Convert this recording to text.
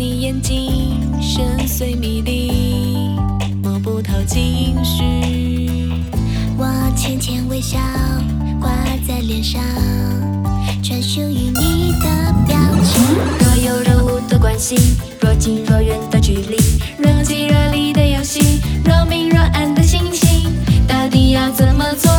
你眼睛深邃迷离摸不透情绪我浅浅微笑挂在脸上。专属于你的表情若有若无的关系若近若远的距离若即若离的游戏若明若暗的心情到底要怎么做？